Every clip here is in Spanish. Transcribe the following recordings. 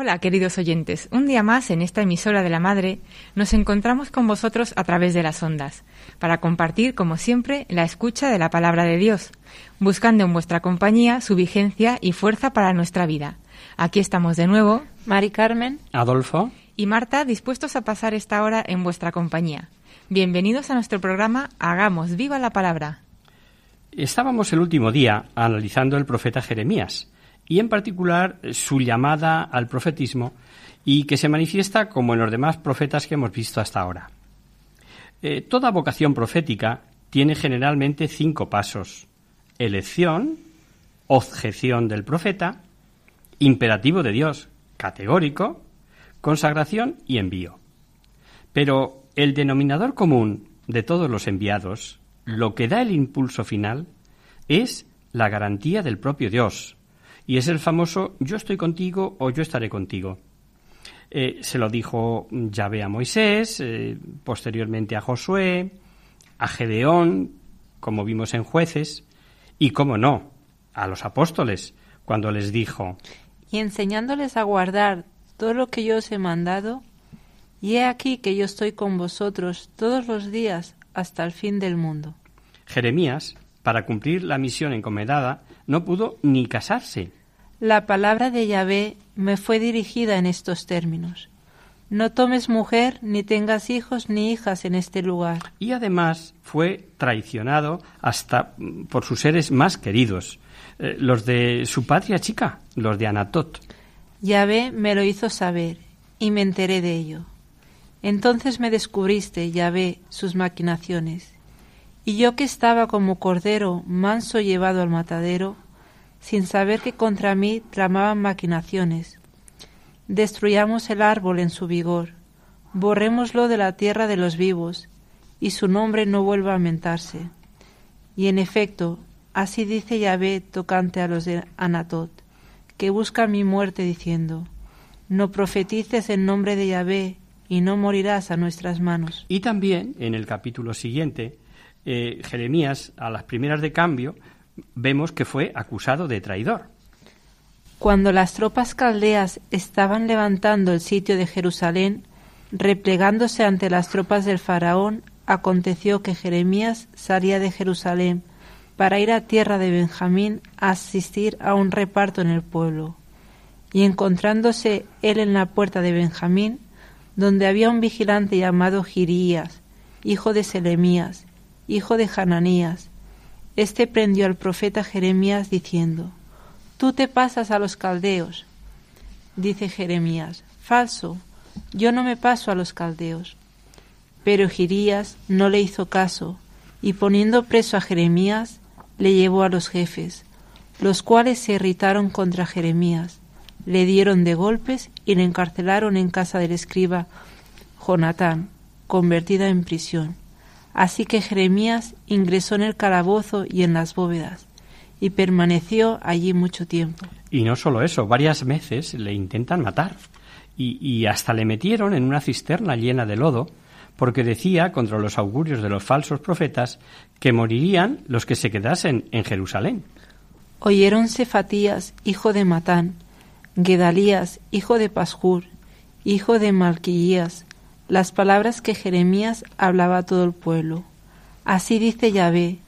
Hola, queridos oyentes. Un día más en esta emisora de la Madre nos encontramos con vosotros a través de las ondas para compartir, como siempre, la escucha de la palabra de Dios, buscando en vuestra compañía su vigencia y fuerza para nuestra vida. Aquí estamos de nuevo, Mari Carmen. Adolfo. y Marta dispuestos a pasar esta hora en vuestra compañía. Bienvenidos a nuestro programa Hagamos viva la palabra. Estábamos el último día analizando el profeta Jeremías y en particular su llamada al profetismo y que se manifiesta como en los demás profetas que hemos visto hasta ahora. Eh, toda vocación profética tiene generalmente cinco pasos. Elección, objeción del profeta, imperativo de Dios, categórico, consagración y envío. Pero el denominador común de todos los enviados, lo que da el impulso final, es la garantía del propio Dios. Y es el famoso yo estoy contigo o yo estaré contigo. Eh, se lo dijo Yahvé a Moisés, eh, posteriormente a Josué, a Gedeón, como vimos en jueces, y, cómo no, a los apóstoles, cuando les dijo, y enseñándoles a guardar todo lo que yo os he mandado, y he aquí que yo estoy con vosotros todos los días hasta el fin del mundo. Jeremías, para cumplir la misión encomendada, no pudo ni casarse. La palabra de Yahvé me fue dirigida en estos términos. No tomes mujer, ni tengas hijos ni hijas en este lugar. Y además fue traicionado hasta mm, por sus seres más queridos, eh, los de su patria chica, los de Anatot. Yahvé me lo hizo saber, y me enteré de ello. Entonces me descubriste, Yahvé, sus maquinaciones. Y yo que estaba como cordero manso llevado al matadero, sin saber que contra mí tramaban maquinaciones. Destruyamos el árbol en su vigor, borrémoslo de la tierra de los vivos, y su nombre no vuelva a mentarse. Y en efecto, así dice Yahvé tocante a los de Anatot, que buscan mi muerte diciendo, no profetices en nombre de Yahvé, y no morirás a nuestras manos. Y también en el capítulo siguiente, eh, Jeremías, a las primeras de cambio, vemos que fue acusado de traidor. Cuando las tropas caldeas estaban levantando el sitio de Jerusalén, replegándose ante las tropas del faraón, aconteció que Jeremías salía de Jerusalén para ir a tierra de Benjamín a asistir a un reparto en el pueblo. Y encontrándose él en la puerta de Benjamín, donde había un vigilante llamado Girías, hijo de Selemías, hijo de Hananías, este prendió al profeta Jeremías diciendo, Tú te pasas a los caldeos. Dice Jeremías, falso, yo no me paso a los caldeos. Pero Girías no le hizo caso, y poniendo preso a Jeremías, le llevó a los jefes, los cuales se irritaron contra Jeremías, le dieron de golpes y le encarcelaron en casa del escriba Jonatán, convertida en prisión. Así que Jeremías ingresó en el calabozo y en las bóvedas, y permaneció allí mucho tiempo. Y no solo eso, varias veces le intentan matar. Y, y hasta le metieron en una cisterna llena de lodo, porque decía, contra los augurios de los falsos profetas, que morirían los que se quedasen en Jerusalén. Oyeron Cefatías, hijo de Matán, Gedalías, hijo de Pasjur, hijo de Malquías, las palabras que Jeremías hablaba a todo el pueblo. Así dice Yahvé,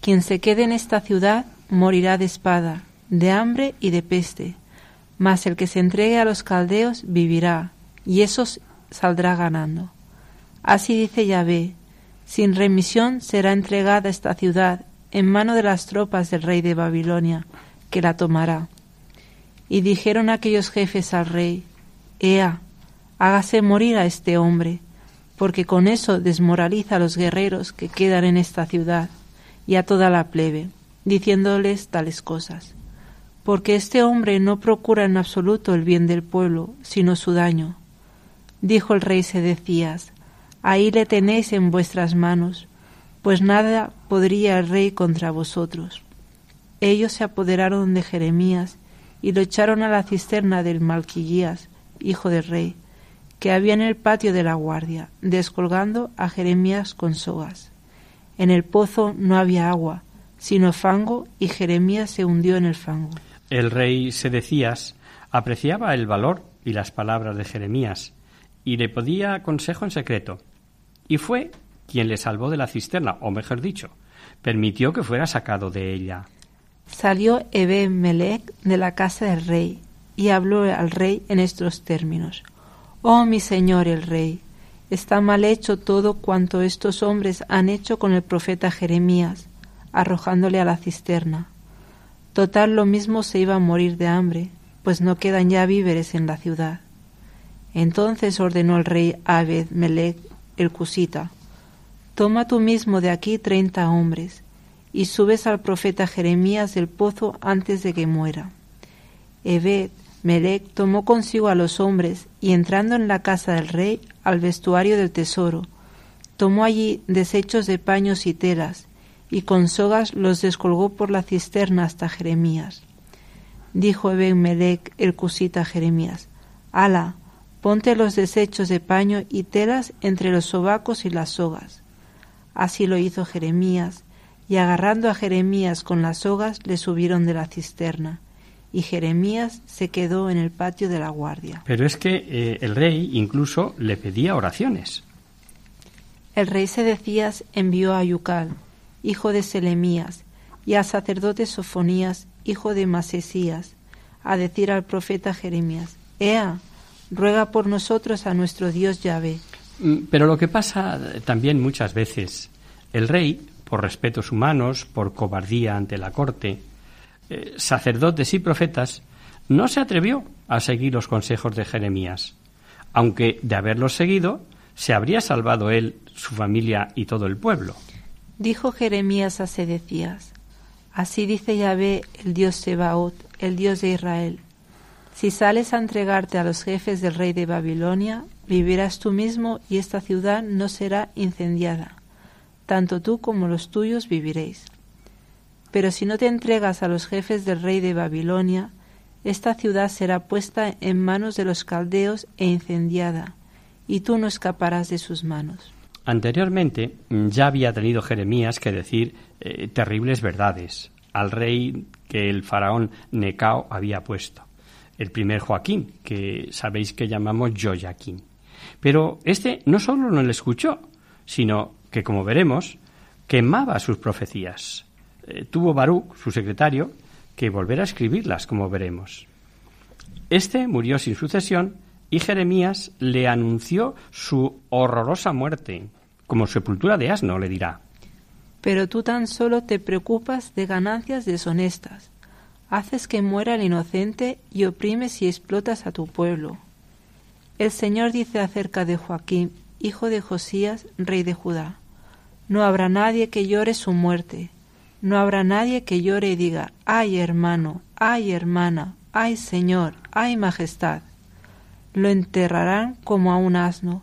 quien se quede en esta ciudad morirá de espada, de hambre y de peste, Mas el que se entregue a los caldeos vivirá, y eso saldrá ganando. Así dice Yahvé, sin remisión será entregada esta ciudad en mano de las tropas del rey de Babilonia, que la tomará. Y dijeron aquellos jefes al rey, Ea, hágase morir a este hombre, porque con eso desmoraliza a los guerreros que quedan en esta ciudad y a toda la plebe, diciéndoles tales cosas. Porque este hombre no procura en absoluto el bien del pueblo, sino su daño. Dijo el rey Sedecías, ahí le tenéis en vuestras manos, pues nada podría el rey contra vosotros. Ellos se apoderaron de Jeremías y lo echaron a la cisterna del Malquillías, hijo del rey, que había en el patio de la guardia, descolgando a Jeremías con sogas. En el pozo no había agua, sino fango, y Jeremías se hundió en el fango. El rey Sedecías apreciaba el valor y las palabras de Jeremías, y le podía consejo en secreto. Y fue quien le salvó de la cisterna, o mejor dicho, permitió que fuera sacado de ella. Salió Ebe Melech de la casa del rey y habló al rey en estos términos: Oh mi señor el rey, está mal hecho todo cuanto estos hombres han hecho con el profeta Jeremías, arrojándole a la cisterna. Total lo mismo se iba a morir de hambre, pues no quedan ya víveres en la ciudad. Entonces ordenó el rey Abed Melech el cusita, Toma tú mismo de aquí treinta hombres, y subes al profeta Jeremías del pozo antes de que muera. Ebed Melech tomó consigo a los hombres, y entrando en la casa del rey, al vestuario del tesoro, tomó allí desechos de paños y telas, y con sogas los descolgó por la cisterna hasta Jeremías. Dijo Ebed Melech el cusita a Jeremías, Ala, ponte los desechos de paño y telas entre los sobacos y las sogas. Así lo hizo Jeremías, y agarrando a Jeremías con las sogas le subieron de la cisterna, y Jeremías se quedó en el patio de la guardia. Pero es que eh, el rey incluso le pedía oraciones. El rey Sedecías envió a Yucal, hijo de Selemías, y al sacerdote Sofonías, hijo de Masesías, a decir al profeta Jeremías, Ea, ruega por nosotros a nuestro Dios Yahvé, Mm, pero lo que pasa también muchas veces, el rey, por respetos humanos, por cobardía ante la corte, eh, sacerdotes y profetas, no se atrevió a seguir los consejos de Jeremías, aunque de haberlos seguido se habría salvado él, su familia y todo el pueblo. Dijo Jeremías a Sedecías, Así dice Yahvé, el Dios Sebaot, el Dios de Israel, si sales a entregarte a los jefes del rey de Babilonia, vivirás tú mismo y esta ciudad no será incendiada. Tanto tú como los tuyos viviréis. Pero si no te entregas a los jefes del rey de Babilonia, esta ciudad será puesta en manos de los caldeos e incendiada, y tú no escaparás de sus manos. Anteriormente ya había tenido Jeremías que decir eh, terribles verdades al rey que el faraón Necao había puesto, el primer Joaquín, que sabéis que llamamos Joaquín. Pero este no solo no le escuchó, sino que, como veremos, quemaba sus profecías. Eh, tuvo Baruch, su secretario, que volver a escribirlas, como veremos. Este murió sin sucesión y Jeremías le anunció su horrorosa muerte, como sepultura de asno, le dirá. Pero tú tan solo te preocupas de ganancias deshonestas. Haces que muera el inocente y oprimes y explotas a tu pueblo. El Señor dice acerca de Joaquín, hijo de Josías, rey de Judá, no habrá nadie que llore su muerte, no habrá nadie que llore y diga, ay hermano, ay hermana, ay Señor, ay majestad. Lo enterrarán como a un asno,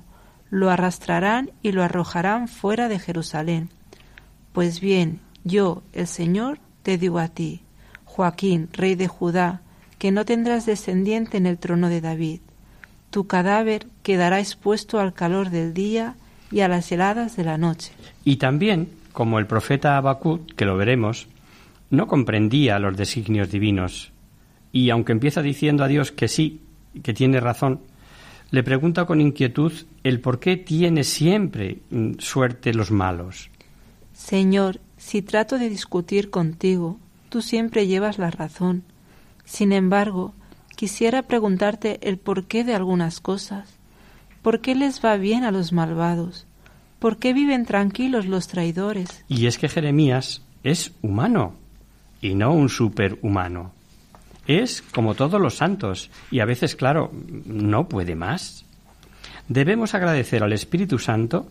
lo arrastrarán y lo arrojarán fuera de Jerusalén. Pues bien, yo, el Señor, te digo a ti, Joaquín, rey de Judá, que no tendrás descendiente en el trono de David tu cadáver quedará expuesto al calor del día y a las heladas de la noche. Y también, como el profeta Habacuc, que lo veremos, no comprendía los designios divinos, y aunque empieza diciendo a Dios que sí, que tiene razón, le pregunta con inquietud el por qué tiene siempre mm, suerte los malos. Señor, si trato de discutir contigo, tú siempre llevas la razón. Sin embargo, quisiera preguntarte el porqué de algunas cosas. ¿Por qué les va bien a los malvados? ¿Por qué viven tranquilos los traidores? Y es que Jeremías es humano y no un superhumano. Es como todos los santos y a veces, claro, no puede más. Debemos agradecer al Espíritu Santo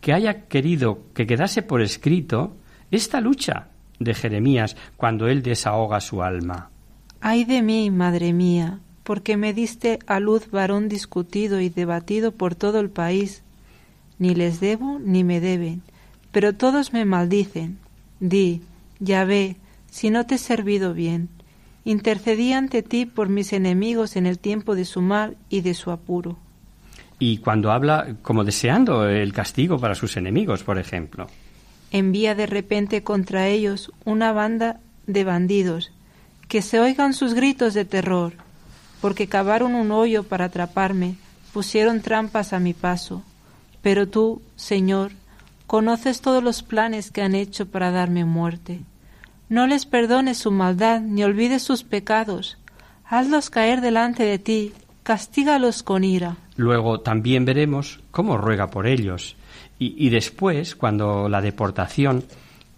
que haya querido que quedase por escrito esta lucha de Jeremías cuando él desahoga su alma. Ay de mí, madre mía, porque me diste a luz varón discutido y debatido por todo el país. Ni les debo ni me deben, pero todos me maldicen. Di, ya ve, si no te he servido bien. Intercedí ante ti por mis enemigos en el tiempo de su mal y de su apuro. Y cuando habla como deseando el castigo para sus enemigos, por ejemplo. Envía de repente contra ellos una banda de bandidos, que se oigan sus gritos de terror, porque cavaron un hoyo para atraparme, pusieron trampas a mi paso. Pero tú, Señor, conoces todos los planes que han hecho para darme muerte. No les perdones su maldad, ni olvides sus pecados. Hazlos caer delante de ti, castígalos con ira. Luego también veremos cómo ruega por ellos y, y, después, cuando la deportación,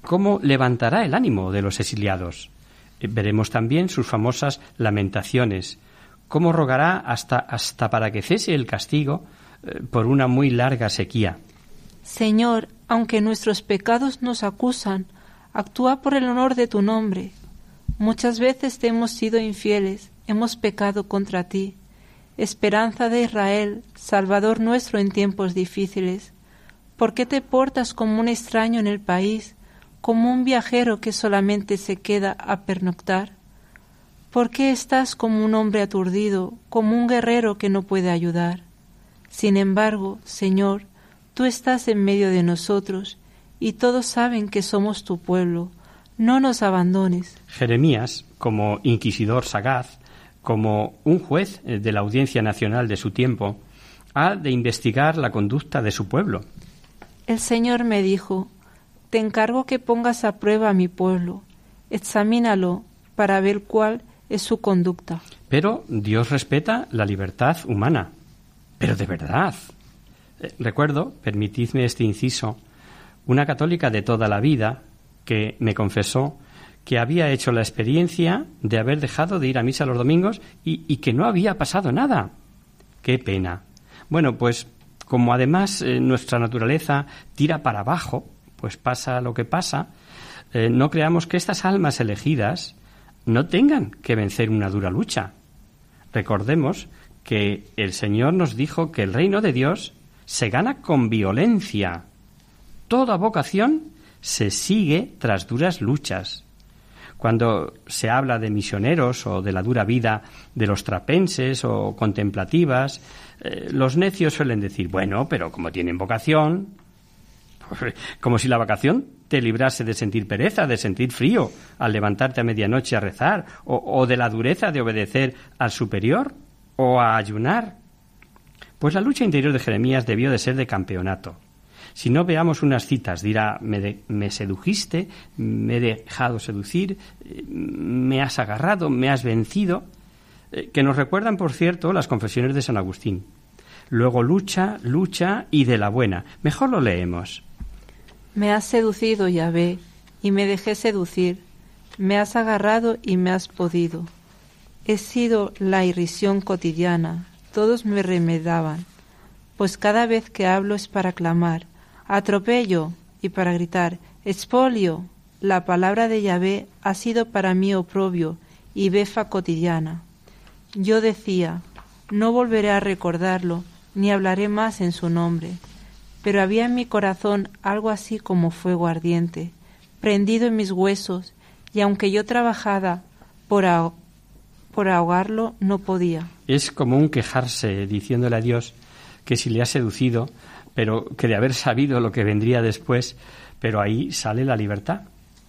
cómo levantará el ánimo de los exiliados. Eh, veremos también sus famosas lamentaciones, cómo rogará hasta, hasta para que cese el castigo por una muy larga sequía. Señor, aunque nuestros pecados nos acusan, actúa por el honor de tu nombre. Muchas veces te hemos sido infieles, hemos pecado contra ti esperanza de Israel, Salvador nuestro en tiempos difíciles. ¿Por qué te portas como un extraño en el país, como un viajero que solamente se queda a pernoctar? ¿Por qué estás como un hombre aturdido, como un guerrero que no puede ayudar? Sin embargo, Señor, tú estás en medio de nosotros, y todos saben que somos tu pueblo. No nos abandones. Jeremías, como inquisidor sagaz, como un juez eh, de la Audiencia Nacional de su tiempo, ha de investigar la conducta de su pueblo. El Señor me dijo, Te encargo que pongas a prueba a mi pueblo, examínalo para ver cuál es su conducta. Pero Dios respeta la libertad humana. Pero de verdad. Eh, recuerdo, permitidme este inciso, una católica de toda la vida que me confesó que había hecho la experiencia de haber dejado de ir a misa los domingos y, que no había pasado nada. Qué pena. Bueno, pues como además eh, nuestra naturaleza tira para abajo, pues pasa lo que pasa, eh, no creamos que estas almas elegidas no tengan que vencer una dura lucha. Recordemos que el Señor nos dijo que el reino de Dios se gana con violencia. Toda vocación se sigue tras duras luchas. Cuando se habla de misioneros o de la dura vida de los trapenses o contemplativas, eh, los necios suelen decir, bueno, pero como tienen vocación, como si la vocación te librase de sentir pereza, de sentir frío al levantarte a medianoche a rezar, o, o de la dureza de obedecer al superior o a ayunar. Pues la lucha interior de Jeremías debió de ser de campeonato. Si no veamos unas citas, dirá, me, sedujiste, me he dejado seducir, me has agarrado, me has vencido, eh, que nos recuerdan, por cierto, las confesiones de San Agustín. Luego lucha, lucha y de la buena. Mejor lo leemos. Me has seducido, Yahvé, y me dejé seducir. Me has agarrado y me has podido. He sido la irrisión cotidiana. Todos me remedaban, pues cada vez que hablo es para clamar atropello y para gritar expolio. La palabra de Yahvé ha sido para mí oprobio y befa cotidiana. Yo decía, no volveré a recordarlo, ni hablaré más en su nombre. Pero había en mi corazón algo así como fuego ardiente, prendido en mis huesos, y aunque yo trabajaba por, por ahogarlo, no podía. Es común quejarse diciéndole a Dios que si le ha seducido, pero que de haber sabido lo que vendría después, pero ahí sale la libertad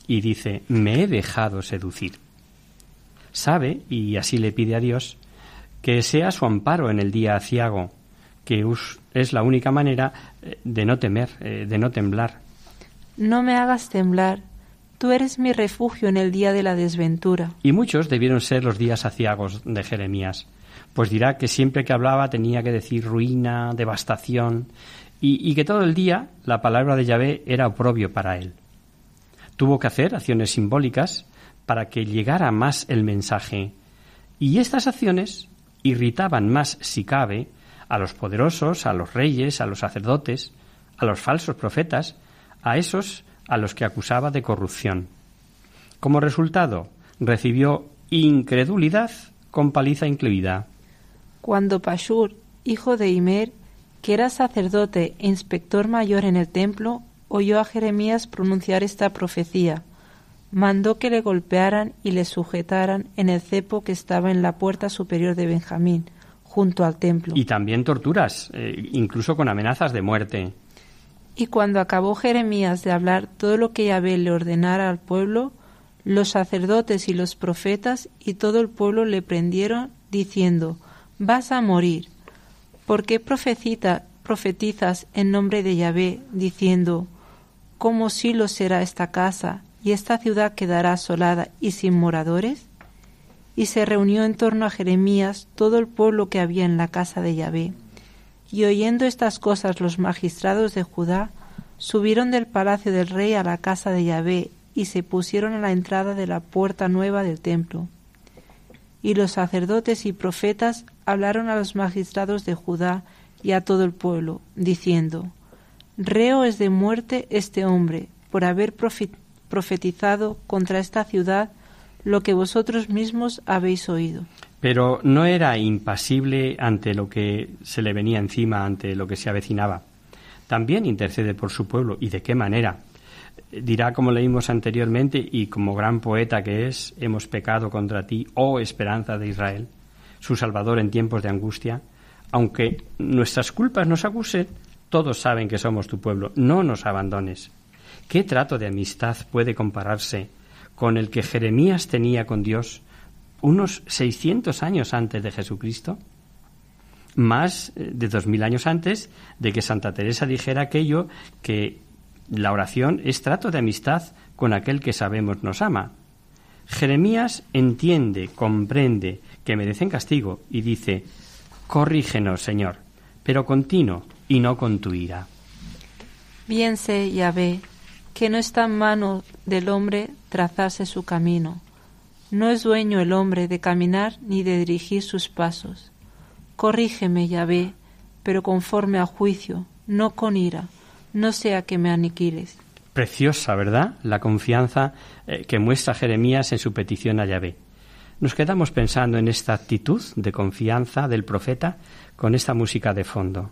y dice, me he dejado seducir. Sabe, y así le pide a Dios, que sea su amparo en el día aciago, que es la única manera eh, de no temer, eh, de no temblar. No me hagas temblar, Tú eres mi refugio en el día de la desventura. Y muchos debieron ser los días aciagos de Jeremías, pues dirá que siempre que hablaba tenía que decir ruina, devastación, y, que todo el día la palabra de Yahvé era oprobio para él. Tuvo que hacer acciones simbólicas para que llegara más el mensaje, y estas acciones irritaban más, si cabe, a los poderosos, a los reyes, a los sacerdotes, a los falsos profetas, a esos a los que acusaba de corrupción. Como resultado, recibió incredulidad con paliza incluida. Cuando Pashur, hijo de Imer, que era sacerdote e inspector mayor en el templo, oyó a Jeremías pronunciar esta profecía, mandó que le golpearan y le sujetaran en el cepo que estaba en la puerta superior de Benjamín, junto al templo. Y también torturas, eh, incluso con amenazas de muerte. Y cuando acabó Jeremías de hablar todo lo que Yahvé le ordenara al pueblo, los sacerdotes y los profetas y todo el pueblo le prendieron, diciendo, Vas a morir. ¿Por qué profetizas en nombre de Yahvé, diciendo, ¿Cómo lo será esta casa, y esta ciudad quedará asolada y sin moradores? Y se reunió en torno a Jeremías todo el pueblo que había en la casa de Yahvé y oyendo estas cosas los magistrados de Judá subieron del palacio del rey a la casa de Yahvé y se pusieron a la entrada de la puerta nueva del templo. Y los sacerdotes y profetas hablaron a los magistrados de Judá y a todo el pueblo, diciendo, Reo es de muerte este hombre por haber profetizado contra esta ciudad lo que vosotros mismos habéis oído. Pero no era impasible ante lo que se le venía encima, ante lo que se avecinaba. También intercede por su pueblo. ¿Y de qué manera? Dirá, como leímos anteriormente, y como gran poeta que es, hemos pecado contra ti, oh esperanza de Israel, su Salvador en tiempos de angustia. Aunque nuestras culpas nos acusen, todos saben que somos tu pueblo. No nos abandones. ¿Qué trato de amistad puede compararse con el que Jeremías tenía con Dios unos 600 años antes de Jesucristo, más eh, de 2000 años antes de que Santa Teresa dijera aquello que la oración es trato de amistad con aquel que sabemos nos ama. Jeremías entiende, comprende que merecen castigo y dice, corrígenos, Señor, pero continuo y no con tu ira. Bien sé, Yahvé, que no está en mano del hombre trazarse su camino, no es dueño el hombre de caminar ni de dirigir sus pasos. Corrígeme, Yahvé, pero conforme a juicio, no con ira, no sea que me aniquiles. Preciosa, ¿verdad? La confianza eh, que muestra Jeremías en su petición a Yahvé. Nos quedamos pensando en esta actitud de confianza del profeta con esta música de fondo.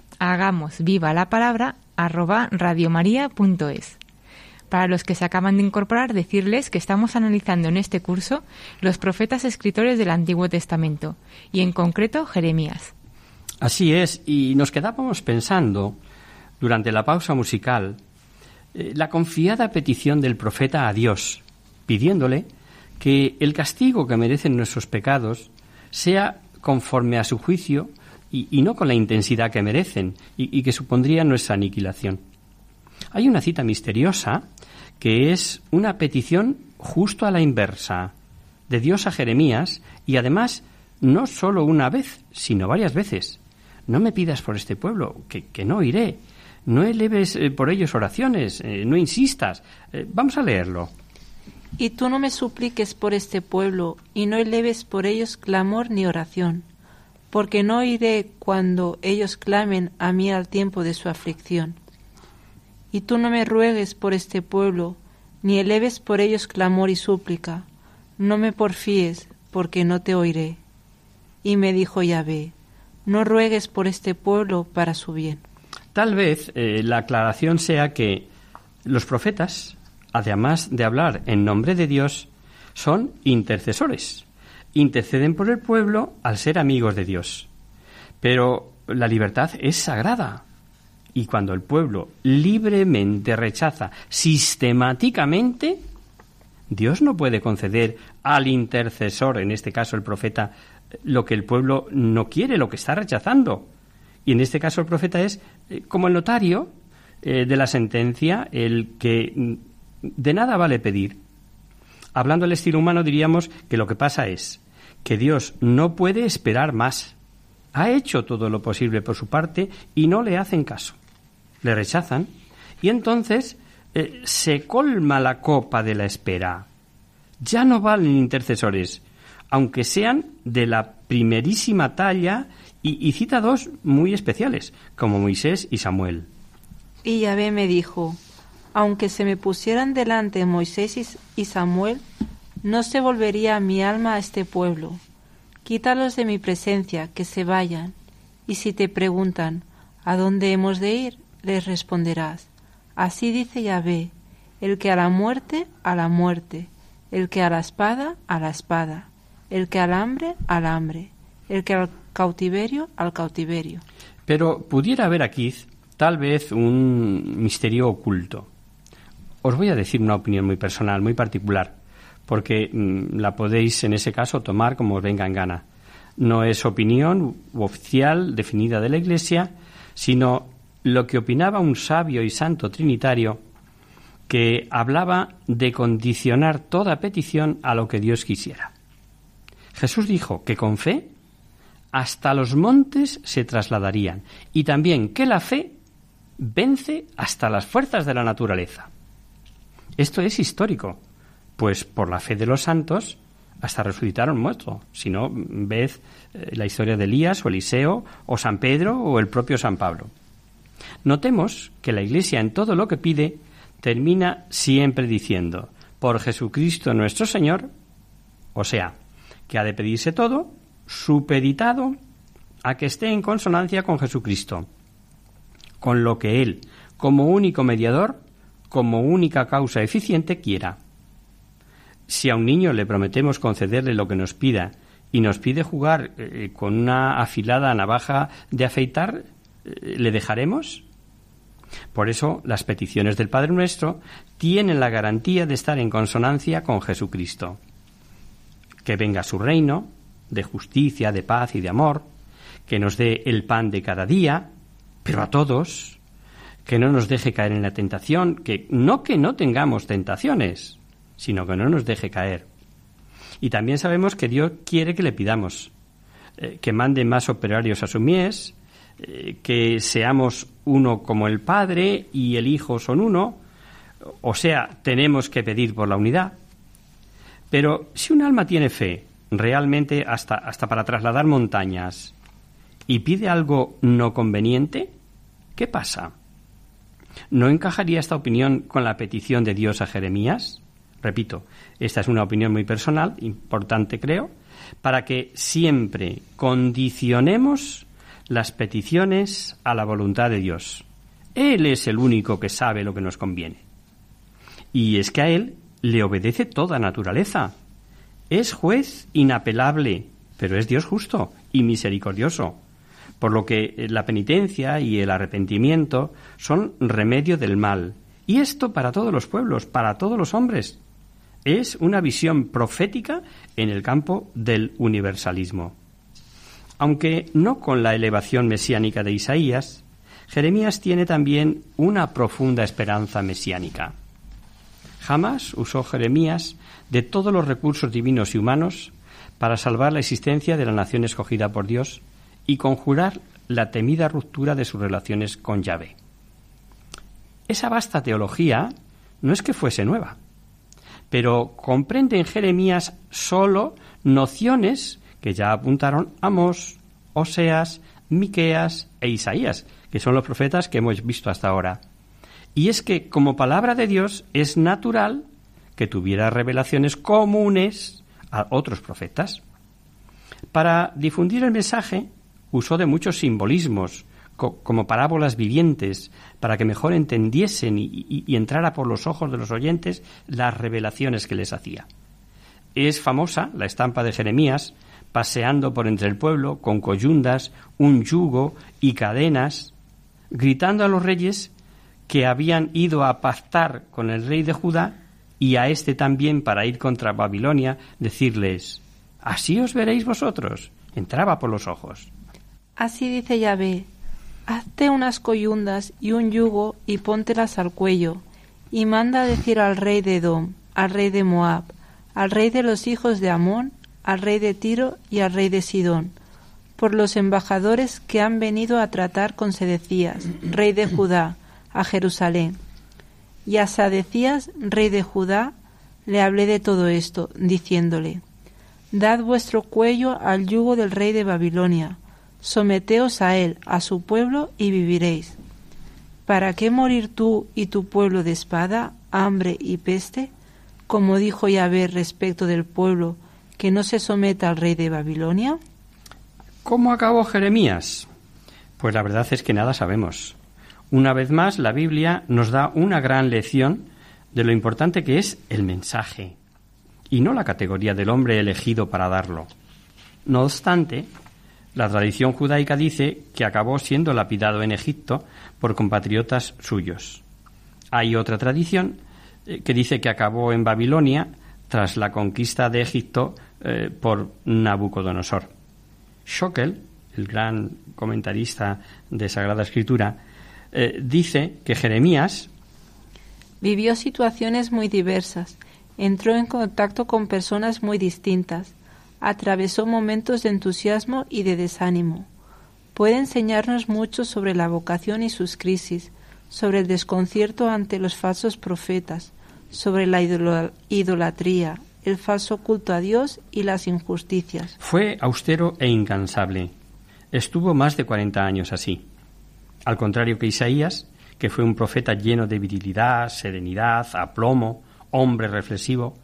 hagamos viva la palabra arroba radiomaria.es. Para los que se acaban de incorporar, decirles que estamos analizando en este curso los profetas escritores del Antiguo Testamento, y en concreto Jeremías. Así es, y nos quedábamos pensando, durante la pausa musical, eh, la confiada petición del profeta a Dios, pidiéndole que el castigo que merecen nuestros pecados sea conforme a su juicio y, no con la intensidad que merecen y, que supondría nuestra aniquilación. Hay una cita misteriosa que es una petición justo a la inversa de Dios a Jeremías y además no solo una vez, sino varias veces. No me pidas por este pueblo, que, no iré. No eleves eh, por ellos oraciones, eh, no insistas. Eh, vamos a leerlo. Y tú no me supliques por este pueblo, y no eleves por ellos clamor ni oración, porque no iré cuando ellos clamen a mí al tiempo de su aflicción. Y tú no me ruegues por este pueblo, ni eleves por ellos clamor y súplica, no me porfíes, porque no te oiré. Y me dijo Yahvé, no ruegues por este pueblo para su bien. Tal vez eh, la aclaración sea que los profetas, además de hablar en nombre de Dios, son intercesores interceden por el pueblo al ser amigos de Dios. Pero la libertad es sagrada. Y cuando el pueblo libremente rechaza sistemáticamente, Dios no puede conceder al intercesor, en este caso el profeta, lo que el pueblo no quiere, lo que está rechazando. Y en este caso el profeta es eh, como el notario eh, de la sentencia, el que mm, de nada vale pedir. Hablando al estilo humano diríamos que lo que pasa es que Dios no puede esperar más. Ha hecho todo lo posible por su parte y no le hacen caso. Le rechazan y entonces eh, se colma la copa de la espera. Ya no valen intercesores, aunque sean de la primerísima talla y, y cita dos muy especiales, como Moisés y Samuel. Y Yahvé me dijo, aunque se me pusieran delante Moisés y Samuel, no se volvería mi alma a este pueblo. Quítalos de mi presencia, que se vayan. Y si te preguntan, ¿a dónde hemos de ir? les responderás, así dice Yahvé, el que a la muerte, a la muerte, el que a la espada, a la espada, el que al hambre, al hambre, el que al cautiverio, al cautiverio. Pero pudiera haber aquí tal vez un misterio oculto. Os voy a decir una opinión muy personal, muy particular porque mm, la podéis en ese caso tomar como os venga en gana. No es opinión oficial definida de la Iglesia, sino lo que opinaba un sabio y santo trinitario que hablaba de condicionar toda petición a lo que Dios quisiera. Jesús dijo que con fe hasta los montes se trasladarían y también que la fe vence hasta las fuerzas de la naturaleza. Esto es histórico pues por la fe de los santos hasta resucitaron muertos. Si no, ved eh, la historia de Elías o Eliseo o San Pedro o el propio San Pablo. Notemos que la Iglesia en todo lo que pide termina siempre diciendo, por Jesucristo nuestro Señor, o sea, que ha de pedirse todo supeditado a que esté en consonancia con Jesucristo, con lo que Él, como único mediador, como única causa eficiente, quiera. Si a un niño le prometemos concederle lo que nos pida y nos pide jugar eh, con una afilada navaja de afeitar, eh, ¿le dejaremos? Por eso las peticiones del Padre Nuestro tienen la garantía de estar en consonancia con Jesucristo. Que venga su reino de justicia, de paz y de amor, que nos dé el pan de cada día, pero a todos, que no nos deje caer en la tentación, que no que no tengamos tentaciones, sino que no nos deje caer. Y también sabemos que Dios quiere que le pidamos, eh, que mande más operarios a su mies, eh, que seamos uno como el Padre y el Hijo son uno, o sea, tenemos que pedir por la unidad. Pero si un alma tiene fe, realmente hasta, hasta para trasladar montañas, y pide algo no conveniente, ¿qué pasa? ¿No encajaría esta opinión con la petición de Dios a Jeremías? Repito, esta es una opinión muy personal, importante creo, para que siempre condicionemos las peticiones a la voluntad de Dios. Él es el único que sabe lo que nos conviene. Y es que a Él le obedece toda naturaleza. Es juez inapelable, pero es Dios justo y misericordioso por lo que la penitencia y el arrepentimiento son remedio del mal. Y esto para todos los pueblos, para todos los hombres. Es una visión profética en el campo del universalismo. Aunque no con la elevación mesiánica de Isaías, Jeremías tiene también una profunda esperanza mesiánica. Jamás usó Jeremías de todos los recursos divinos y humanos para salvar la existencia de la nación escogida por Dios y conjurar la temida ruptura de sus relaciones con Yahvé. Esa vasta teología no es que fuese nueva, pero comprende en Jeremías solo nociones que ya apuntaron Amós, Oseas, Miqueas e Isaías, que son los profetas que hemos visto hasta ahora. Y es que como palabra de Dios es natural que tuviera revelaciones comunes a otros profetas. Para difundir el mensaje, usó de muchos simbolismos, como parábolas vivientes, para que mejor entendiesen y, entrara por los ojos de los oyentes las revelaciones que les hacía. Es famosa la estampa de Jeremías, paseando por entre el pueblo con coyundas, un yugo y cadenas, gritando a los reyes que habían ido a pactar con el rey de Judá y a éste también para ir contra Babilonia, decirles, así os veréis vosotros. Entraba por los ojos. Así dice Yahvé, hazte unas coyundas y un yugo y póntelas al cuello, y manda decir al rey de Edom, al rey de Moab, al rey de los hijos de Amón, al rey de Tiro y al rey de Sidón, por los embajadores que han venido a tratar con Sedecías, rey de Judá, a Jerusalén. Y a Sadecías, rey de Judá, le hablé de todo esto, diciéndole, Dad vuestro cuello al yugo del rey de Babilonia, someteos a él, a su pueblo, y viviréis. ¿Para qué morir tú y tu pueblo de espada, hambre y peste? Como dijo Yahvé respecto del pueblo que no se someta al rey de Babilonia. ¿Cómo acabó Jeremías? Pues la verdad es que nada sabemos. Una vez más, la Biblia nos da una gran lección de lo importante que es el mensaje, y no la categoría del hombre elegido para darlo. No obstante, la tradición judaica dice que acabó siendo lapidado en Egipto por compatriotas suyos. Hay otra tradición eh, que dice que acabó en Babilonia tras la conquista de Egipto eh, por Nabucodonosor. Schokel, el gran comentarista de Sagrada Escritura, eh, dice que Jeremías vivió situaciones muy diversas, entró en contacto con personas muy distintas, atravesó momentos de entusiasmo y de desánimo. Puede enseñarnos mucho sobre la vocación y sus crisis, sobre el desconcierto ante los falsos profetas, sobre la idolatría, el falso culto a Dios y las injusticias. Fue austero e incansable. Estuvo más de cuarenta años así. Al contrario que Isaías, que fue un profeta lleno de virilidad, serenidad, aplomo, hombre reflexivo,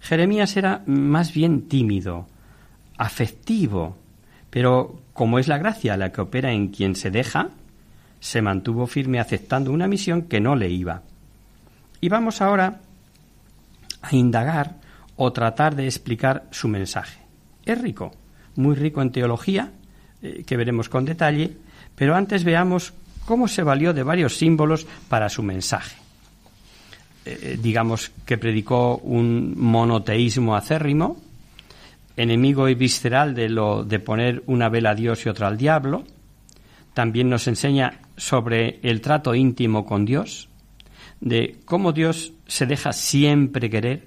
Jeremías era más bien tímido, afectivo, pero como es la gracia la que opera en quien se deja, se mantuvo firme aceptando una misión que no le iba. Y vamos ahora a indagar o tratar de explicar su mensaje. Es rico, muy rico en teología, eh, que veremos con detalle, pero antes veamos cómo se valió de varios símbolos para su mensaje. Eh, digamos que predicó un monoteísmo acérrimo, enemigo y visceral de lo de poner una vela a Dios y otra al diablo. También nos enseña sobre el trato íntimo con Dios, de cómo Dios se deja siempre querer,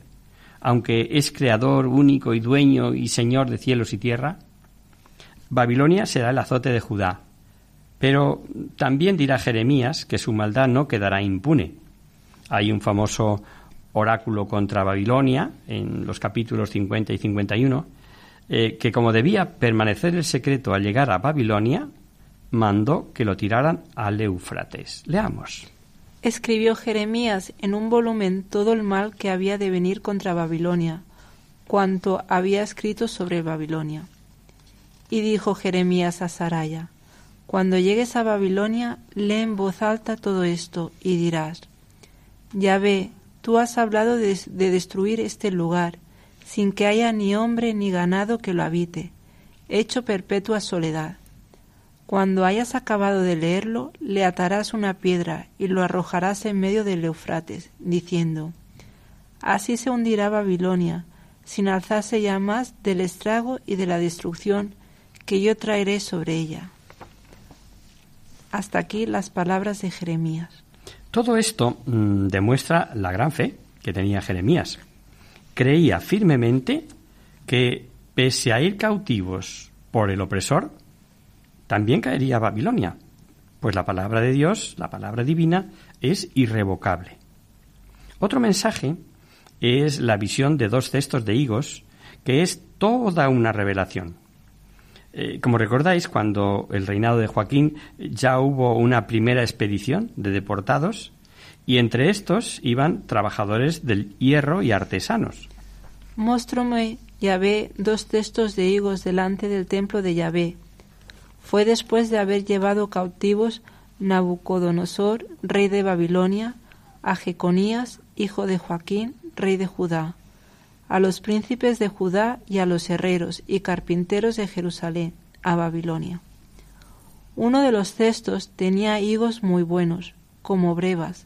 aunque es creador único y dueño y señor de cielos y tierra. Babilonia será el azote de Judá, Pero también dirá Jeremías que su maldad no quedará impune. Hay un famoso oráculo contra Babilonia en los capítulos 50 y 51, eh, que como debía permanecer el secreto al llegar a Babilonia, mandó que lo tiraran al Éufrates. Leamos. Escribió Jeremías en un volumen todo el mal que había de venir contra Babilonia, cuanto había escrito sobre Babilonia. Y dijo Jeremías a Saraya, Cuando llegues a Babilonia, lee en voz alta todo esto y dirás, Ya ve, tú has hablado de, de destruir este lugar, sin que haya ni hombre ni ganado que lo habite, hecho perpetua soledad. Cuando hayas acabado de leerlo, le atarás una piedra y lo arrojarás en medio del Eufrates, diciendo, Así se hundirá Babilonia, sin alzarse ya más del estrago y de la destrucción que yo traeré sobre ella. Hasta aquí las palabras de Jeremías. Todo esto mm, demuestra la gran fe que tenía Jeremías. Creía firmemente que, pese a ir cautivos por el opresor, también caería Babilonia, pues la palabra de Dios, la palabra divina, es irrevocable. Otro mensaje es la visión de dos cestos de higos, que es toda una revelación. Eh, como recordáis, cuando el reinado de Joaquín ya hubo una primera expedición de deportados, y entre estos iban trabajadores del hierro y artesanos. Móstrame, Yahvé, dos cestos de higos delante del templo de Yahvé, fue después de haber llevado cautivos Nabucodonosor, rey de Babilonia, a Jeconías, hijo de Joaquín, rey de Judá, a los príncipes de Judá y a los herreros y carpinteros de Jerusalén, a Babilonia. Uno de los cestos tenía higos muy buenos, como brevas,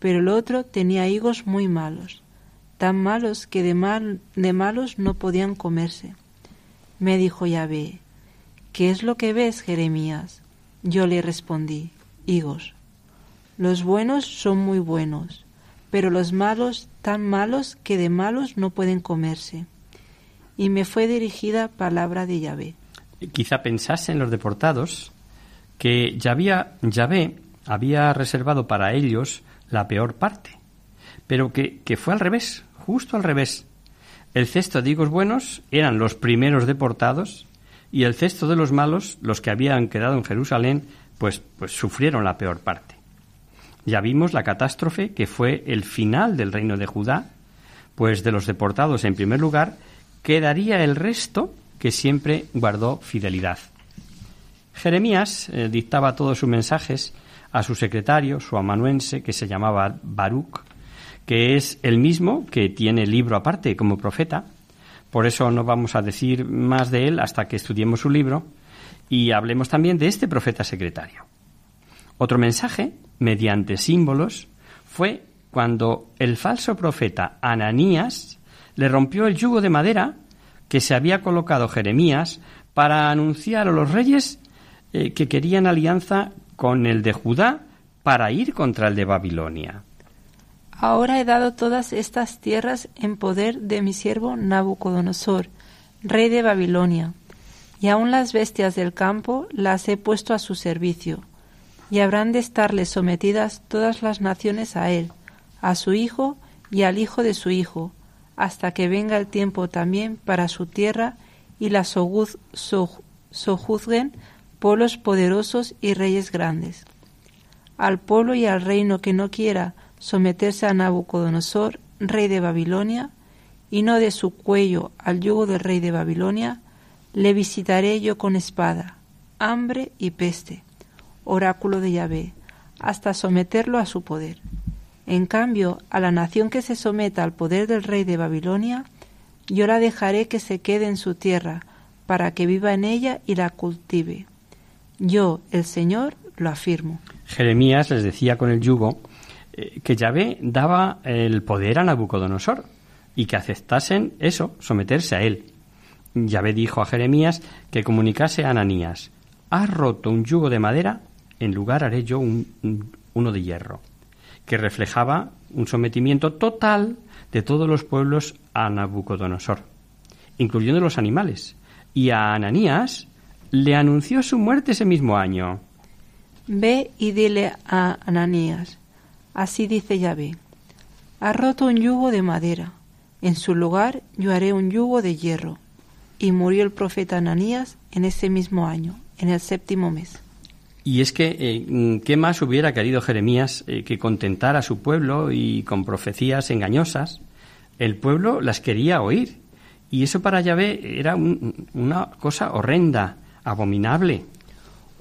pero el otro tenía higos muy malos, tan malos que de, mal, de malos no podían comerse. Me dijo Yahvé, ¿Qué es lo que ves, Jeremías? Yo le respondí, higos. Los buenos son muy buenos, pero los malos tan malos que de malos no pueden comerse. Y me fue dirigida palabra de Yahvé. Quizá pensasen los deportados que Yahvé había reservado para ellos la peor parte, pero que, que fue al revés, justo al revés. El cesto de higos buenos eran los primeros deportados y el cesto de los malos, los que habían quedado en Jerusalén, pues, pues sufrieron la peor parte. Ya vimos la catástrofe que fue el final del reino de Judá, pues de los deportados en primer lugar quedaría el resto que siempre guardó fidelidad. Jeremías eh, dictaba todos sus mensajes a su secretario, su amanuense, que se llamaba Baruch, que es el mismo que tiene libro aparte como profeta, por eso no vamos a decir más de él hasta que estudiemos su libro y hablemos también de este profeta secretario. Otro mensaje, mediante símbolos, fue cuando el falso profeta Ananías le rompió el yugo de madera que se había colocado Jeremías para anunciar a los reyes eh, que querían alianza con el de Judá para ir contra el de Babilonia. Ahora he dado todas estas tierras en poder de mi siervo Nabucodonosor, rey de Babilonia, y aun las bestias del campo las he puesto a su servicio, y habrán de estarle sometidas todas las naciones a él, a su hijo y al hijo de su hijo, hasta que venga el tiempo también para su tierra y la sojuzguen pueblos poderosos y reyes grandes. Al pueblo y al reino que no quiera someterse a Nabucodonosor, rey de Babilonia, y no de su cuello al yugo del rey de Babilonia, le visitaré yo con espada, hambre y peste, oráculo de Yahvé, hasta someterlo a su poder. En cambio, a la nación que se someta al poder del rey de Babilonia, yo la dejaré que se quede en su tierra, para que viva en ella y la cultive. Yo, el Señor, lo afirmo. Jeremías les decía con el yugo eh, que Yahvé daba el poder a Nabucodonosor y que aceptasen eso, someterse a él. Yahvé dijo a Jeremías que comunicase a Ananías, has roto un yugo de madera, en lugar haré yo uno de hierro, que reflejaba un sometimiento total de todos los pueblos a Nabucodonosor, incluyendo los animales. Y a Ananías le anunció su muerte ese mismo año. Ve y dile a Ananías, así dice Yahvé, ha roto un yugo de madera, en su lugar yo haré un yugo de hierro. Y murió el profeta Ananías en ese mismo año, en el séptimo mes. Y es que, eh, ¿qué más hubiera querido Jeremías eh, que contentar a su pueblo y con profecías engañosas? El pueblo las quería oír. Y eso para Yahvé era una cosa horrenda, abominable.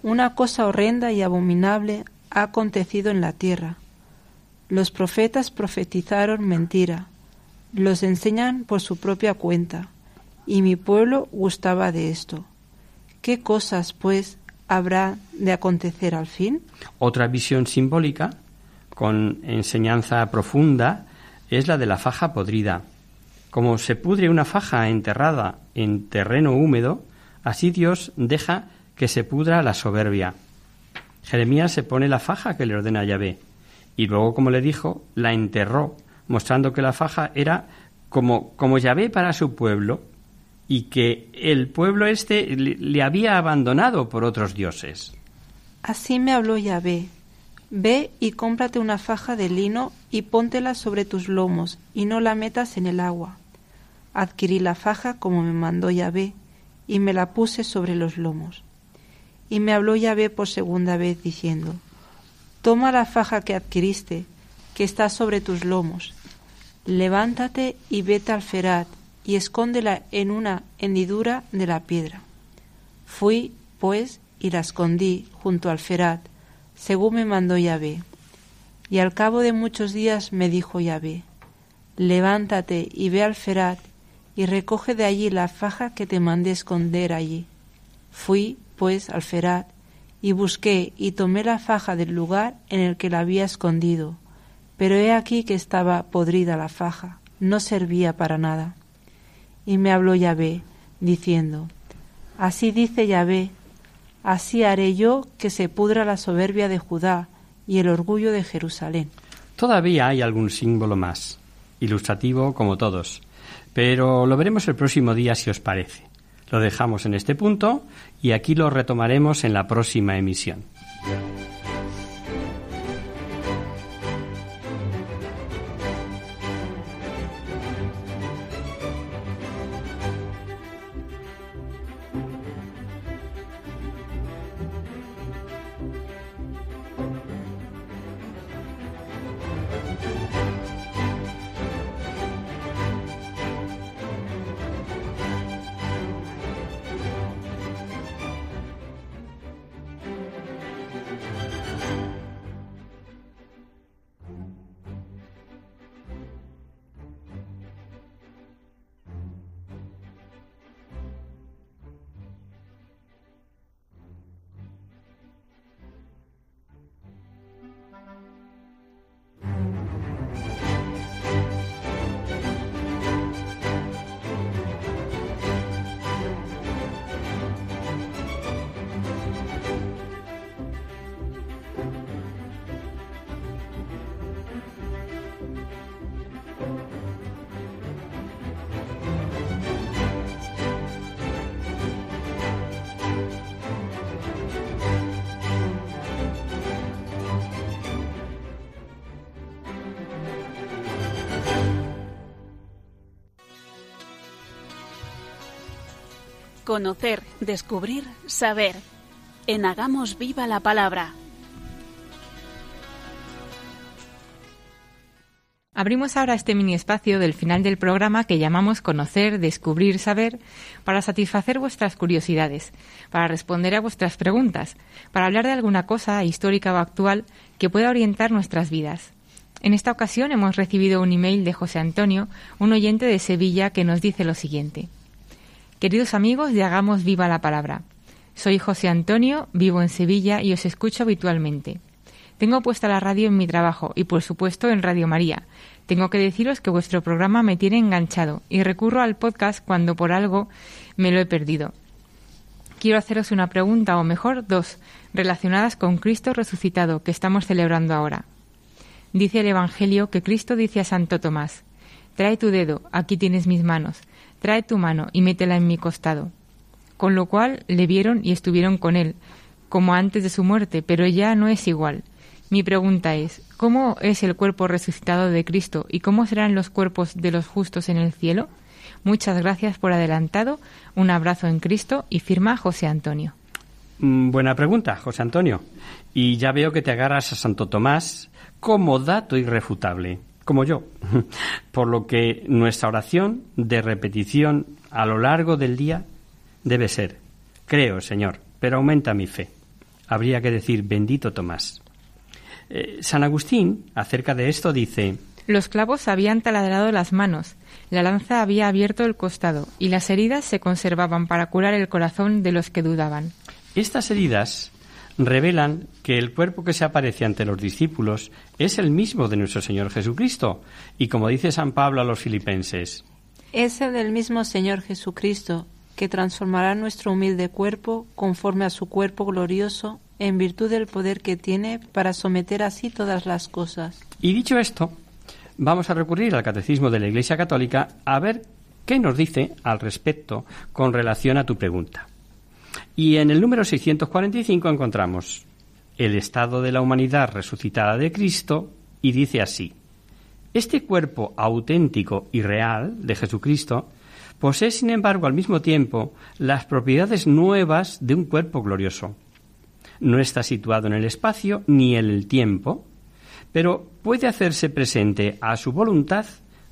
Una cosa horrenda y abominable ha acontecido en la tierra. Los profetas profetizaron mentira, los enseñan por su propia cuenta, y mi pueblo gustaba de esto. ¿Qué cosas, pues, habrá de acontecer al fin? Otra visión simbólica, con enseñanza profunda, es la de la faja podrida. Como se pudre una faja enterrada en terreno húmedo, así Dios deja que se pudra la soberbia. Jeremías se pone la faja que le ordena Yahvé, y luego, como le dijo, la enterró mostrando que la faja era como, como Yahvé para su pueblo y que el pueblo este le, había abandonado por otros dioses. Así me habló Yahvé. Ve y cómprate una faja de lino y póntela sobre tus lomos y no la metas en el agua. Adquirí la faja como me mandó Yahvé y me la puse sobre los lomos. Y me habló Yahvé por segunda vez diciendo, Toma la faja que adquiriste, que está sobre tus lomos, levántate y vete al ferat y escóndela en una hendidura de la piedra. Fui, pues, y la escondí junto al ferat, según me mandó Yahvé. Y al cabo de muchos días me dijo Yahvé, levántate y ve al ferat y recoge de allí la faja que te mandé esconder allí. Fui, pues, al ferat y busqué y tomé la faja del lugar en el que la había escondido pero he aquí que estaba podrida la faja, no servía para nada. Y me habló Yahvé, diciendo, Así dice Yahvé, así haré yo que se pudra la soberbia de Judá y el orgullo de Jerusalén. Todavía hay algún símbolo más, ilustrativo como todos, pero lo veremos el próximo día si os parece. Lo dejamos en este punto y aquí lo retomaremos en la próxima emisión. Descubrir, saber. En Hagamos Viva la Palabra. Abrimos ahora este mini espacio del final del programa que llamamos Conocer, Descubrir, Saber para satisfacer vuestras curiosidades, para responder a vuestras preguntas, para hablar de alguna cosa histórica o actual que pueda orientar nuestras vidas. En esta ocasión hemos recibido un email de José Antonio, un oyente de Sevilla, que nos dice lo siguiente. Queridos amigos de Hagamos Viva la Palabra, soy José Antonio, vivo en Sevilla y os escucho habitualmente. Tengo puesta la radio en mi trabajo y por supuesto en Radio María. Tengo que deciros que vuestro programa me tiene enganchado y recurro al podcast cuando por algo me lo he perdido. Quiero haceros una pregunta, o mejor dos, relacionadas con Cristo resucitado que estamos celebrando ahora. Dice el Evangelio que Cristo dice a Santo Tomás, Trae tu dedo, aquí tienes mis manos trae tu mano y métela en mi costado. Con lo cual le vieron y estuvieron con él, como antes de su muerte, pero ya no es igual. Mi pregunta es, ¿cómo es el cuerpo resucitado de Cristo y cómo serán los cuerpos de los justos en el cielo? Muchas gracias por adelantado. Un abrazo en Cristo y firma José Antonio. Mm, buena pregunta, José Antonio. Y ya veo que te agarras a Santo Tomás como dato irrefutable, como yo. Por lo que nuestra oración de repetición a lo largo del día debe ser, creo, Señor, pero aumenta mi fe. Habría que decir, bendito Tomás. Eh, San Agustín, acerca de esto, dice, Los clavos habían taladrado las manos, la lanza había abierto el costado, y las heridas se conservaban para curar el corazón de los que dudaban. Estas heridas revelan que el cuerpo que se aparece ante los discípulos es el mismo de nuestro Señor Jesucristo, y como dice San Pablo a los filipenses, Es el del mismo Señor Jesucristo, que transformará nuestro humilde cuerpo conforme a su cuerpo glorioso, en virtud del poder que tiene para someter así todas las cosas. Y dicho esto, vamos a recurrir al Catecismo de la Iglesia Católica a ver qué nos dice al respecto con relación a tu pregunta. Y en el número 645 encontramos el estado de la humanidad resucitada de Cristo y dice así, este cuerpo auténtico y real de Jesucristo posee, sin embargo, al mismo tiempo las propiedades nuevas de un cuerpo glorioso. No está situado en el espacio ni en el tiempo, pero puede hacerse presente a su voluntad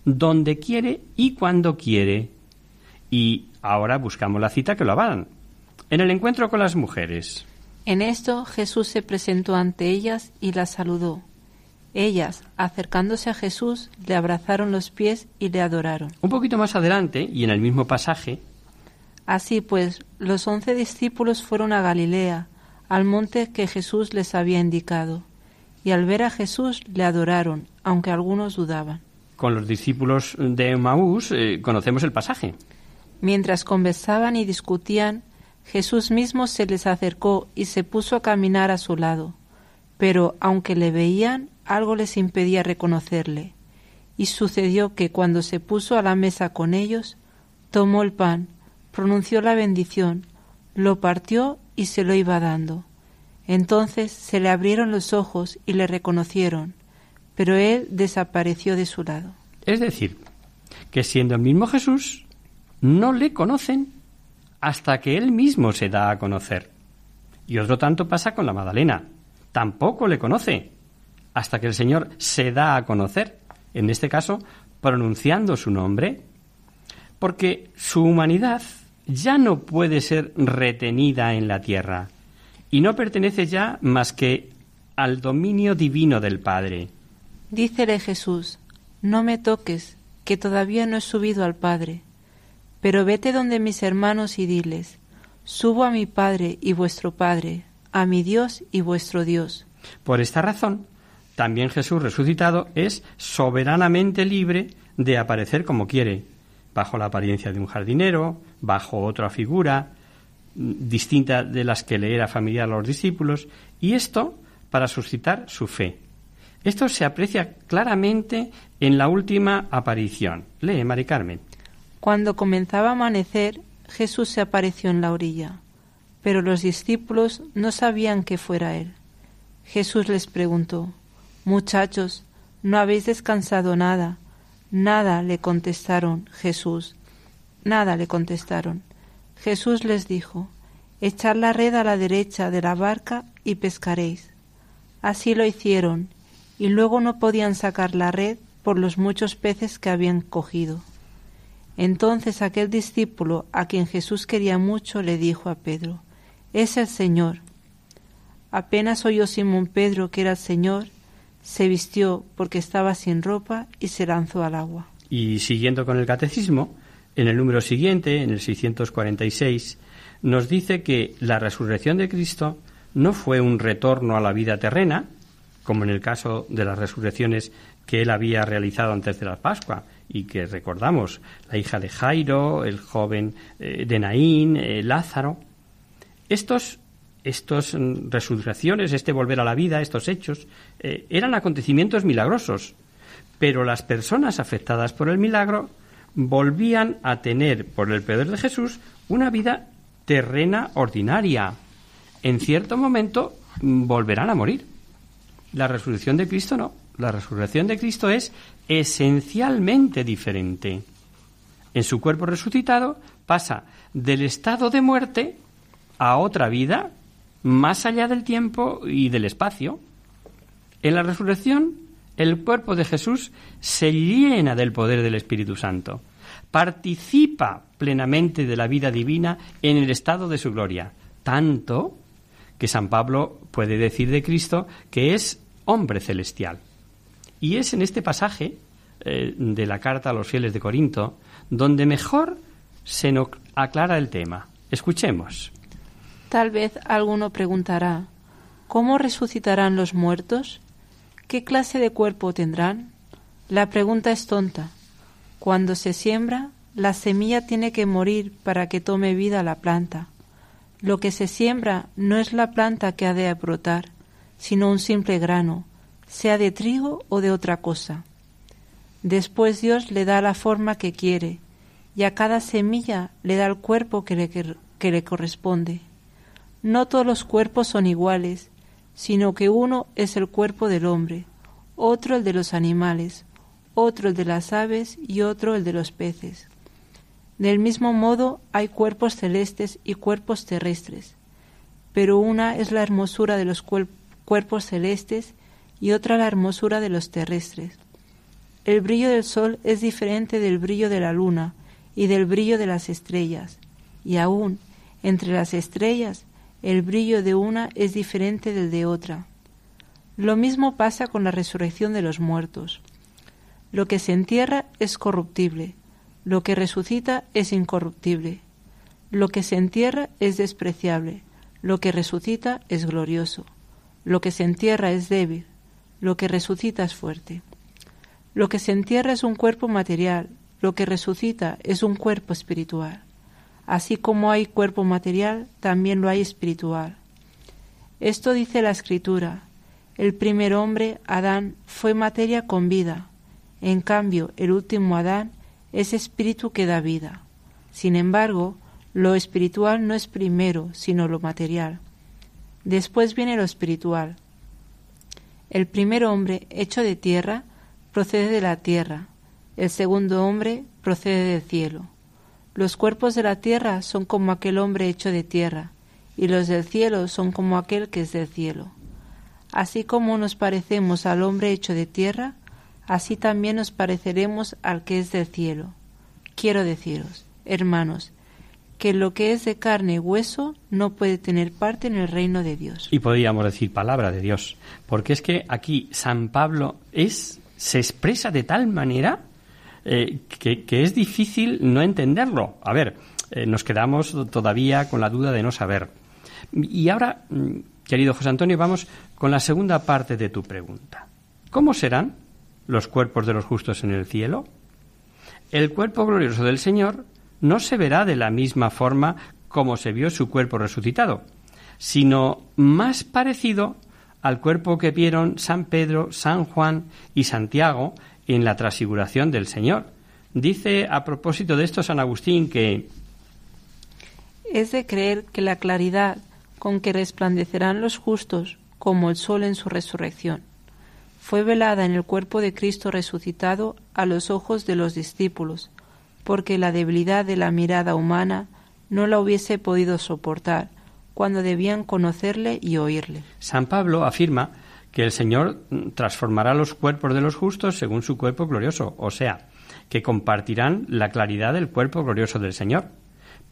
donde quiere y cuando quiere. Y ahora buscamos la cita que lo avalan. En el encuentro con las mujeres. En esto Jesús se presentó ante ellas y las saludó. Ellas, acercándose a Jesús, le abrazaron los pies y le adoraron. Un poquito más adelante, y en el mismo pasaje, Así pues, los once discípulos fueron a Galilea, al monte que Jesús les había indicado, y al ver a Jesús le adoraron, aunque algunos dudaban. con los discípulos de Maús, eh, conocemos el pasaje. Mientras conversaban y discutían, Jesús mismo se les acercó y se puso a caminar a su lado. Pero aunque le veían, algo les impedía reconocerle. Y sucedió que cuando se puso a la mesa con ellos, tomó el pan, pronunció la bendición, lo partió y se lo iba dando. Entonces se le abrieron los ojos y le reconocieron, pero él desapareció de su lado. Es decir, que siendo el mismo Jesús, no le conocen hasta que él mismo se da a conocer. Y otro tanto pasa con la Magdalena. Tampoco le conoce hasta que el Señor se da a conocer, en este caso, pronunciando su nombre, porque su humanidad ya no puede ser retenida en la tierra y no pertenece ya más que al dominio divino del Padre. Dícele Jesús, no me toques, que todavía no he subido al Padre, pero vete donde mis hermanos y diles, subo a mi Padre y vuestro Padre, a mi Dios y vuestro Dios. Por esta razón, también Jesús resucitado es soberanamente libre de aparecer como quiere, bajo la apariencia de un jardinero, bajo otra figura, mm, distinta de las que le era familiar a los discípulos, y esto para suscitar su fe. Esto se aprecia claramente en la última aparición. Lee, Mari Carmen. Cuando comenzaba a amanecer, Jesús se apareció en la orilla, pero los discípulos no sabían que fuera él. Jesús les preguntó, Muchachos, ¿no habéis descansado nada? Nada, le contestaron Jesús. Nada, le contestaron. Jesús les dijo, Echad la red a la derecha de la barca y pescaréis. Así lo hicieron, y luego no podían sacar la red por los muchos peces que habían cogido. Entonces aquel discípulo a quien Jesús quería mucho le dijo a Pedro, Es el Señor. Apenas oyó Simón Pedro que era el Señor, se vistió porque estaba sin ropa y se lanzó al agua. Y siguiendo con el catecismo, en el número siguiente, en el 646, nos dice que la resurrección de Cristo no fue un retorno a la vida terrena, como en el caso de las resurrecciones que él había realizado antes de la Pascua, y que recordamos, la hija de Jairo, el joven eh, de Naín, eh, Lázaro. Estos, estos mm, resurrecciones, este volver a la vida, estos hechos, eh, eran acontecimientos milagrosos, pero las personas afectadas por el milagro volvían a tener, por el poder de Jesús, una vida terrena ordinaria. en cierto momento mm, volverán a morir. La resurrección de Cristo no. La resurrección de Cristo es esencialmente diferente. En su cuerpo resucitado pasa del estado de muerte a otra vida más allá del tiempo y del espacio. En la resurrección, el cuerpo de Jesús se llena del poder del Espíritu Santo, participa plenamente de la vida divina en el estado de su gloria, tanto que San Pablo puede decir de Cristo que es hombre celestial. Y es en este pasaje eh, de la carta a los fieles de Corinto donde mejor se nos aclara el tema. Escuchemos. Tal vez alguno preguntará, ¿cómo resucitarán los muertos? ¿Qué clase de cuerpo tendrán? La pregunta es tonta. Cuando se siembra, la semilla tiene que morir para que tome vida la planta. Lo que se siembra no es la planta que ha de brotar, sino un simple grano, sea de trigo o de otra cosa. Después Dios le da la forma que quiere, y a cada semilla le da el cuerpo que le, que le corresponde. No todos los cuerpos son iguales, sino que uno es el cuerpo del hombre, otro el de los animales, otro el de las aves y otro el de los peces. Del mismo modo hay cuerpos celestes y cuerpos terrestres, pero una es la hermosura de los cuerpos celestes y otra la hermosura de los terrestres. El brillo del sol es diferente del brillo de la luna y del brillo de las estrellas, y aún entre las estrellas el brillo de una es diferente del de otra. Lo mismo pasa con la resurrección de los muertos. Lo que se entierra es corruptible, lo que resucita es incorruptible. Lo que se entierra es despreciable, lo que resucita es glorioso. Lo que se entierra es débil, lo que resucita es fuerte. Lo que se entierra es un cuerpo material, lo que resucita es un cuerpo espiritual. Así como hay cuerpo material, también lo hay espiritual. Esto dice la Escritura. El primer hombre, Adán, fue materia con vida. En cambio, el último Adán es espíritu que da vida. Sin embargo, lo espiritual no es primero, sino lo material. Después viene lo espiritual. El primer hombre, hecho de tierra, procede de la tierra. El segundo hombre procede del cielo. Los cuerpos de la tierra son como aquel hombre hecho de tierra, y los del cielo son como aquel que es del cielo. Así como nos parecemos al hombre hecho de tierra, así también nos pareceremos al que es del cielo. Quiero deciros, hermanos, que lo que es de carne y hueso no puede tener parte en el reino de Dios. Y podríamos decir palabra de Dios, porque es que aquí San Pablo es se expresa de tal manera eh, que, es difícil no entenderlo. A ver, eh, nos quedamos todavía con la duda de no saber. Y ahora, mm, querido José Antonio, vamos con la segunda parte de tu pregunta. ¿Cómo serán los cuerpos de los justos en el cielo? El cuerpo glorioso del Señor no se verá de la misma forma como se vio su cuerpo resucitado, sino más parecido al cuerpo que vieron San Pedro, San Juan y Santiago en la transfiguración del Señor. Dice a propósito de esto San Agustín que es de creer que la claridad con que resplandecerán los justos como el sol en su resurrección fue velada en el cuerpo de Cristo resucitado a los ojos de los discípulos, porque la debilidad de la mirada humana no la hubiese podido soportar, cuando debían conocerle y oírle. San Pablo afirma que el Señor transformará los cuerpos de los justos según su cuerpo glorioso, o sea, que compartirán la claridad del cuerpo glorioso del Señor.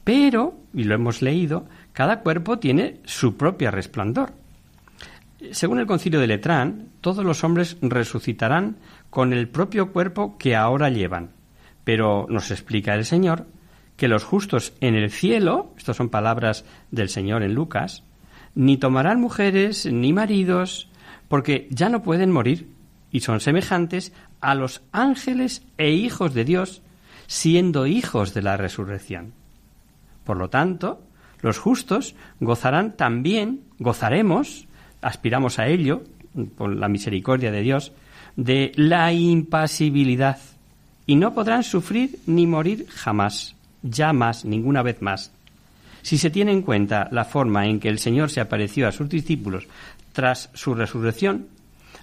Pero, y lo hemos leído, cada cuerpo tiene su propio resplandor. Según el concilio de Letrán, todos los hombres resucitarán con el propio cuerpo que ahora llevan. Pero nos explica el Señor que los justos en el cielo, estas son palabras del Señor en Lucas, ni tomarán mujeres ni maridos, porque ya no pueden morir y son semejantes a los ángeles e hijos de Dios, siendo hijos de la resurrección. Por lo tanto, los justos gozarán también, gozaremos, aspiramos a ello, por la misericordia de Dios, de la impasibilidad, y no podrán sufrir ni morir jamás ya más, ninguna vez más, Si se tiene en cuenta la forma en que el Señor se apareció a sus discípulos tras su resurrección,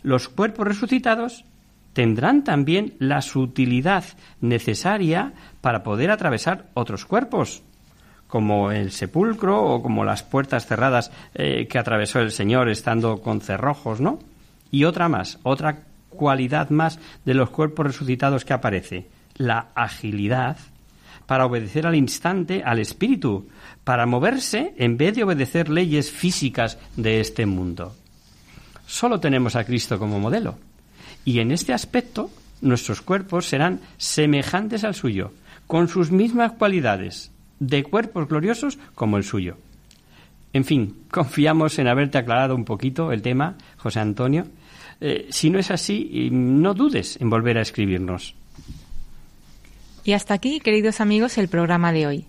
los cuerpos resucitados tendrán también la sutilidad necesaria para poder atravesar otros cuerpos, como el sepulcro o como las puertas cerradas eh, que atravesó el Señor estando con cerrojos, ¿no? Y otra más, otra cualidad más de los cuerpos resucitados que aparece, la agilidad para obedecer al instante al Espíritu, para moverse en vez de obedecer leyes físicas de este mundo. Solo tenemos a Cristo como modelo. Y en este aspecto, nuestros cuerpos serán semejantes al suyo, con sus mismas cualidades, de cuerpos gloriosos como el suyo. En fin, confiamos en haberte aclarado un poquito el tema, José Antonio. Eh, si no es así, no dudes en volver a escribirnos. Y hasta aquí, queridos amigos, el programa de hoy.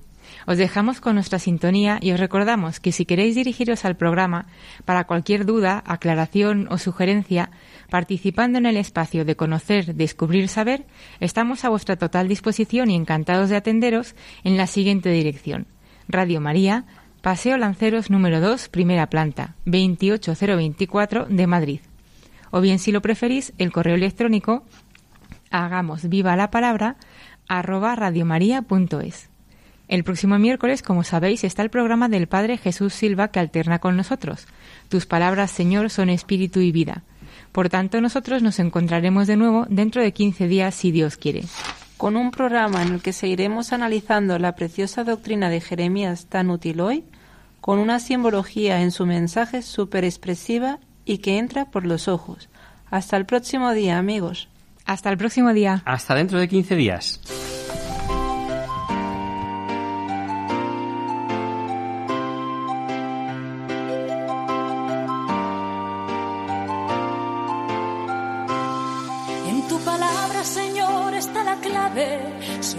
Os dejamos con nuestra sintonía y os recordamos que si queréis dirigiros al programa para cualquier duda, aclaración o sugerencia, participando en el espacio de conocer, descubrir, saber, estamos a vuestra total disposición y encantados de atenderos en la siguiente dirección. Radio María, Paseo Lanceros número 2, primera planta, 28024 de Madrid. O bien, si lo preferís, el correo electrónico hagamos viva la palabra arroba radiomaria.es. El próximo miércoles, como sabéis, está el programa del Padre Jesús Silva que alterna con nosotros. Tus palabras, Señor, son espíritu y vida. Por tanto, nosotros nos encontraremos de nuevo dentro de 15 días, si Dios quiere. Con un programa en el que seguiremos analizando la preciosa doctrina de Jeremías tan útil hoy, con una simbología en su mensaje súper expresiva y que entra por los ojos. Hasta el próximo día, amigos. Hasta el próximo día. Hasta dentro de 15 días.